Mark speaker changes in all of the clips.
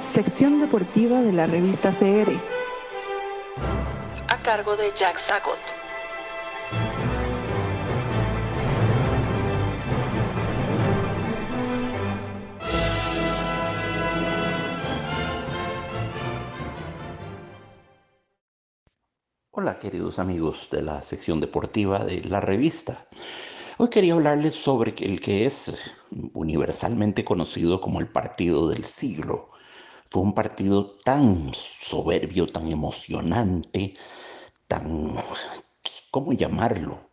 Speaker 1: Sección deportiva de la revista CR.
Speaker 2: A cargo de Jack Sagot.
Speaker 3: Hola queridos amigos de la sección deportiva de la revista. Hoy quería hablarles sobre el que es universalmente conocido como el partido del siglo. Fue un partido tan soberbio, tan emocionante, tan... ¿Cómo llamarlo?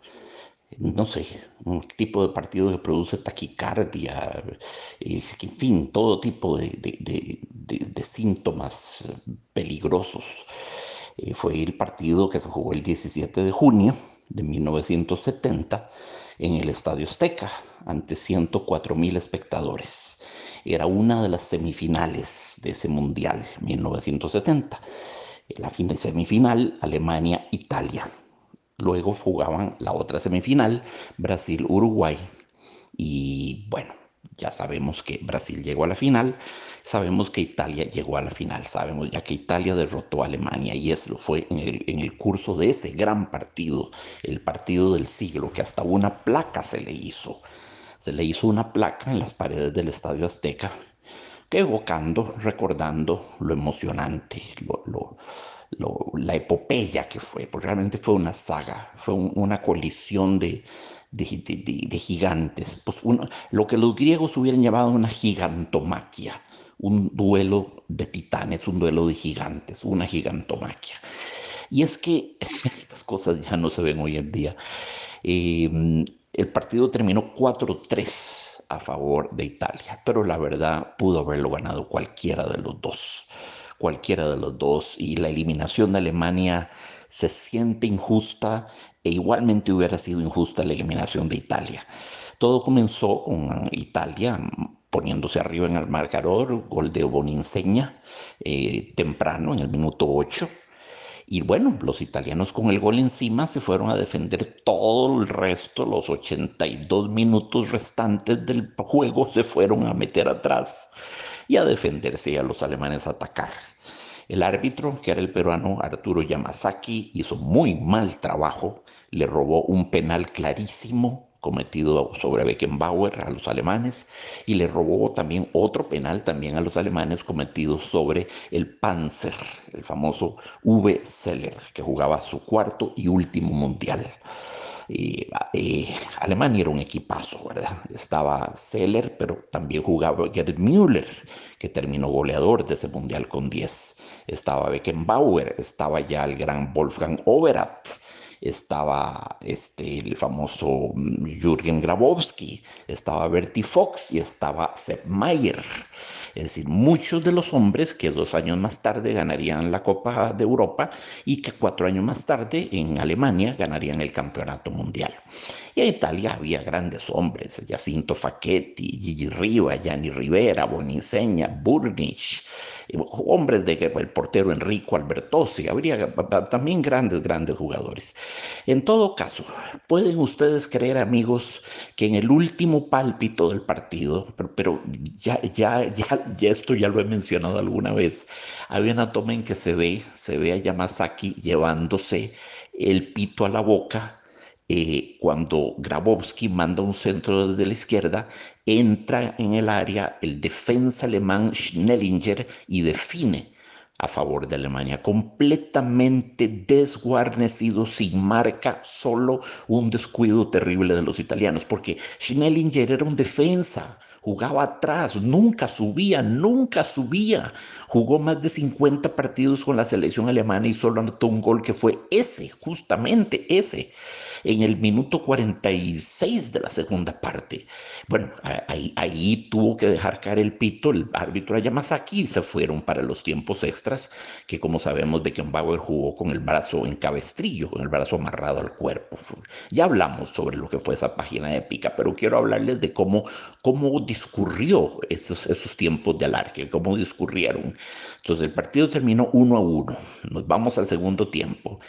Speaker 3: no sé, un tipo de partido que produce taquicardia, eh, en fin, todo tipo de, síntomas peligrosos. Eh, fue el partido que se jugó el 17 de junio de 1970 en el Estadio Azteca ante 104 mil espectadores. Era una de las semifinales de ese Mundial 1970. La semifinal Alemania-Italia. Luego jugaban la otra semifinal Brasil-Uruguay. Y bueno, ya sabemos que Brasil llegó a la final, sabemos que Italia llegó a la final, sabemos ya que Italia derrotó a Alemania y eso fue en el, en el curso de ese gran partido, el partido del siglo, que hasta una placa se le hizo. Se le hizo una placa en las paredes del Estadio Azteca, que evocando, recordando lo emocionante, lo, la epopeya que fue, porque realmente fue una saga, fue una colisión de, de, gigantes. Pues lo que los griegos hubieran llamado una gigantomaquia, un duelo de titanes, un duelo de gigantes, una gigantomaquia. Y es que estas cosas ya no se ven hoy en día. Em, el partido terminó 4-3 a favor de Italia, pero la verdad pudo haberlo ganado cualquiera de los dos, cualquiera de los dos, y la eliminación de Alemania se siente injusta e igualmente hubiera sido injusta la eliminación de Italia. Todo comenzó con Italia poniéndose arriba en el marcador, gol de Boninseña eh, temprano, en el minuto 8. Y bueno, los italianos con el gol encima se fueron a defender todo el resto, los 82 minutos restantes del juego se fueron a meter atrás y a defenderse y a los alemanes a atacar. El árbitro, que era el peruano Arturo Yamazaki, hizo muy mal trabajo, le robó un penal clarísimo cometido sobre Beckenbauer a los alemanes y le robó también otro penal también a los alemanes cometido sobre el Panzer, el famoso V. Seller, que jugaba su cuarto y último mundial. Eh, Alemania era un equipazo, ¿verdad? Estaba Seller, pero también jugaba Gerd Müller, que terminó goleador de ese mundial con 10. Estaba Beckenbauer, estaba ya el gran Wolfgang Overath, estaba este, el famoso mm, Jürgen Grabowski, estaba Bertie Fox y estaba Sepp Mayer. Es decir, muchos de los hombres que dos años más tarde ganarían la Copa de Europa y que cuatro años más tarde en Alemania ganarían el Campeonato Mundial. Y en Italia había grandes hombres, Jacinto Facchetti, Gigi Riva, Gianni Rivera, Boniseña, Burnich, hombres de el portero Enrico Albertosi, habría también grandes, grandes jugadores. En todo caso, pueden ustedes creer, amigos, que en el último pálpito del partido, pero, ya, ya, ya, ya esto ya lo he mencionado alguna vez, había una toma en que se ve, se ve a Yamazaki llevándose el pito a la boca eh, cuando Grabowski manda un centro desde la izquierda, entra en el área el defensa alemán Schnellinger y define a favor de Alemania, completamente desguarnecido, sin marca, solo un descuido terrible de los italianos, porque Schnellinger era un defensa, jugaba atrás, nunca subía, nunca subía. Jugó más de 50 partidos con la selección alemana y solo anotó un gol que fue ese, justamente ese en el minuto 46 de la segunda parte. Bueno, ahí, tuvo que dejar caer el pito el árbitro Yamazaki y se fueron para los tiempos extras, que como sabemos Beckenbauer jugó con el brazo en cabestrillo, con el brazo amarrado al cuerpo. Ya hablamos sobre lo que fue esa página épica, pero quiero hablarles de cómo, cómo discurrió esos, esos tiempos de alarque, cómo discurrieron. Entonces el partido terminó uno a uno. Nos vamos al segundo tiempo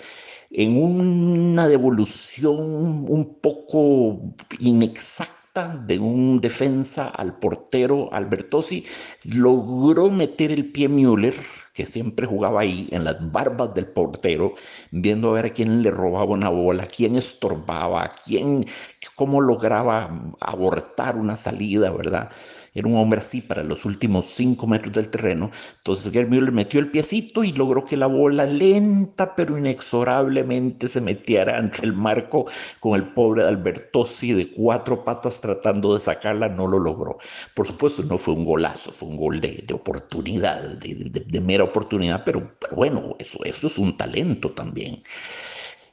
Speaker 3: en una devolución un poco inexacta exacta de un defensa al portero Albertosi, logró meter el pie Müller, que siempre jugaba ahí en las barbas del portero, viendo a ver a quién le robaba una bola, quién estorbaba, quién, cómo lograba abortar una salida, ¿verdad? Era un hombre así para los últimos cinco metros del terreno. Entonces Gerd Müller metió el piecito y logró que la bola lenta pero inexorablemente se metiera entre el marco con el pobre Albertosi de cuatro patas tratando de sacarla. No lo logró. Por supuesto, no fue un golazo, fue un gol de, oportunidad, de, mera oportunidad, pero, pero bueno, eso, eso es un talento también.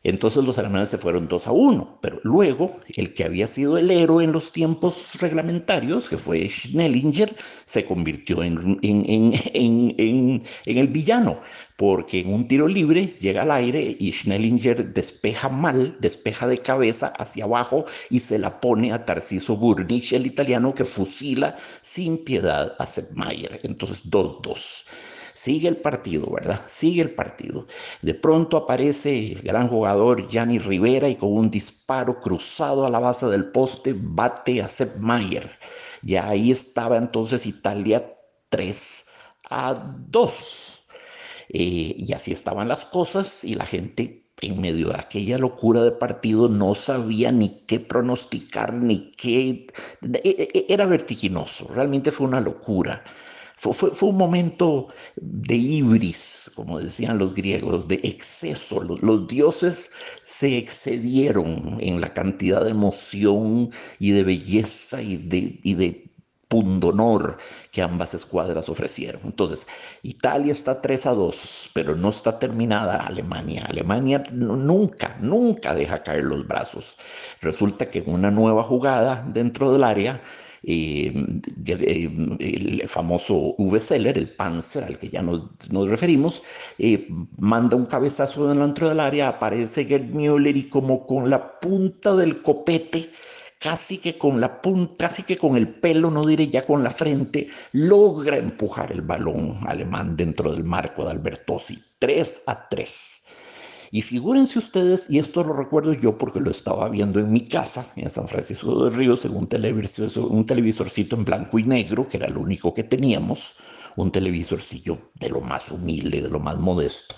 Speaker 3: Entonces los alemanes se fueron 2 a 1, pero luego el que había sido el héroe en los tiempos reglamentarios, que fue Schnellinger, se convirtió en, en, el villano, porque en un tiro libre llega al aire y Schnellinger despeja mal, despeja de cabeza hacia abajo y se la pone a Tarciso Burnich, el italiano que fusila sin piedad a Sepp. Entonces 2-2. Sigue el partido, ¿verdad? Sigue el partido. De pronto aparece el gran jugador Gianni Rivera y con un disparo cruzado a la base del poste bate a Sepp Mayer. Y ahí estaba entonces Italia 3 a 2. Eh, y así estaban las cosas y la gente en medio de aquella locura de partido no sabía ni qué pronosticar, ni qué... E, e, e, era vertiginoso, realmente fue una locura. Fue, un momento de ibris, como decían los griegos, de exceso. Los, dioses se excedieron en la cantidad de emoción y de belleza y de, y de pundonor que ambas escuadras ofrecieron. Entonces, Italia está 3 a 2, pero no está terminada Alemania. Alemania nunca, nunca deja caer los brazos. Resulta que en una nueva jugada dentro del área, el famoso V. Seller, el Panzer al que ya nos, referimos, eh, manda un cabezazo dentro del área, aparece Gerd Müller y como con la punta del copete, casi que con la punta, casi que con el pelo, no diré ya con la frente, logra empujar el balón alemán dentro del marco de Albertosi, 3 a 3. Y figúrense ustedes, y esto lo recuerdo yo porque lo estaba viendo en mi casa, en San Francisco de Ríos, en un, televisor, un televisorcito en blanco y negro, que era lo único que teníamos, un televisorcillo de lo más humilde, de lo más modesto.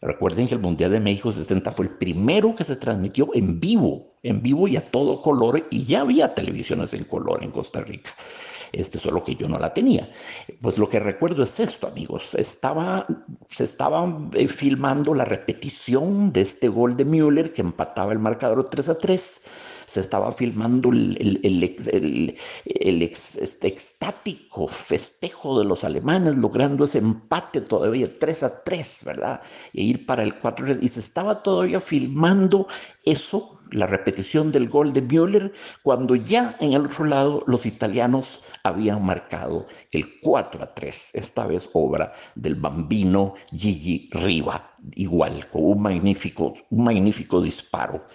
Speaker 3: Recuerden que el Mundial de México 70 fue el primero que se transmitió en vivo, en vivo y a todo color, y ya había televisiones en color en Costa Rica este, solo que yo no la tenía. Pues lo que recuerdo es esto, amigos. Estaba, se estaba eh, filmando la repetición de este gol de Müller que empataba el marcador 3 a 3 se estaba filmando el, el, el, este, extático festejo de los alemanes, logrando ese empate todavía 3 a 3, ¿verdad? E ir para el 4 y se estaba todavía filmando eso, la repetición del gol de Müller, cuando ya en el otro lado los italianos habían marcado el 4 a 3, esta vez obra del bambino Gigi Riva, igual, con un magnífico, un magnífico disparo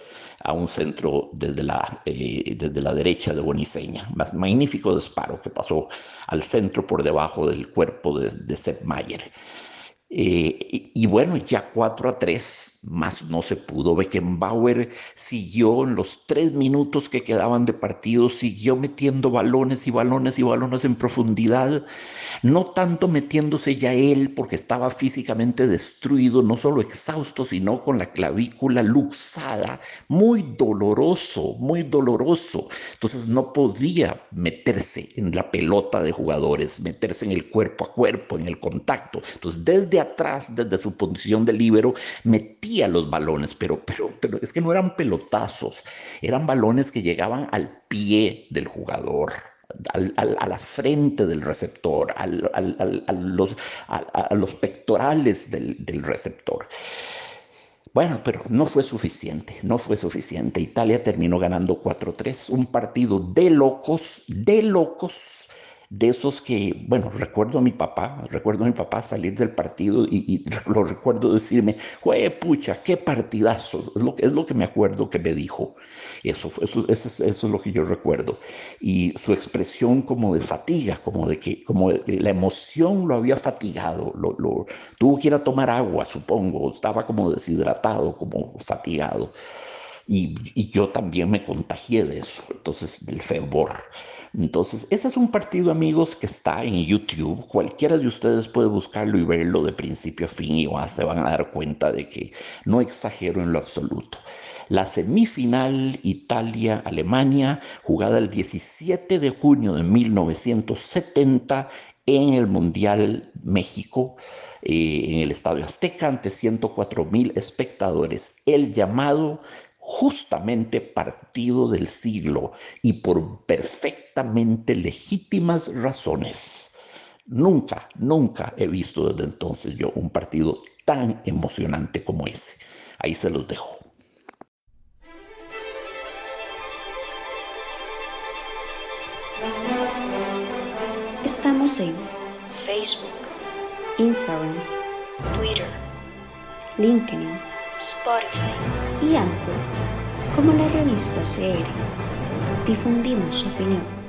Speaker 3: a un centro desde la, eh, desde la derecha de Boniseña. Más magnífico disparo que pasó al centro por debajo del cuerpo de, de Sepp Mayer. Eh, y, bueno, ya 4 a 3, más no se pudo. Beckenbauer siguió en los tres minutos que quedaban de partido, siguió metiendo balones y balones y balones en profundidad, no tanto metiéndose ya él porque estaba físicamente destruido, no solo exhausto, sino con la clavícula luxada, muy doloroso, muy doloroso. Entonces no podía meterse en la pelota de jugadores, meterse en el cuerpo a cuerpo, en el contacto. Entonces desde atrás, desde su posición de líbero, metía los balones, pero, pero, pero es que no eran pelotazos, eran balones que llegaban al pie del jugador. a la frente del receptor, a, los, a, los, pectorales del, del receptor. Bueno, pero no fue suficiente, no fue suficiente. Italia terminó ganando 4-3, un partido de locos, de locos, de esos que, bueno, recuerdo a mi papá, recuerdo a mi papá salir del partido y, lo recuerdo decirme, ¡jue pucha, qué partidazos! Es lo, es lo que me acuerdo que me dijo. Eso, eso, eso, es lo que yo recuerdo. Y su expresión como de fatiga, como de que como la emoción lo había fatigado, lo, lo, tuvo que ir a tomar agua, supongo, estaba como deshidratado, como fatigado. Y, yo también me contagié de eso, entonces del fervor. Entonces, ese es un partido, amigos, que está en YouTube. Cualquiera de ustedes puede buscarlo y verlo de principio a fin y se van a dar cuenta de que no exagero en lo absoluto. La semifinal Italia-Alemania, jugada el 17 de junio de 1970 en el Mundial México, eh, en el Estadio Azteca, ante 104 mil espectadores. El llamado justamente partido del siglo y por perfectamente legítimas razones. Nunca, nunca he visto desde entonces yo un partido tan emocionante como ese. Ahí se los dejo.
Speaker 2: Estamos en Facebook, Instagram, Twitter, LinkedIn, Spotify y Anchor como la revista CR. Difundimos opinión.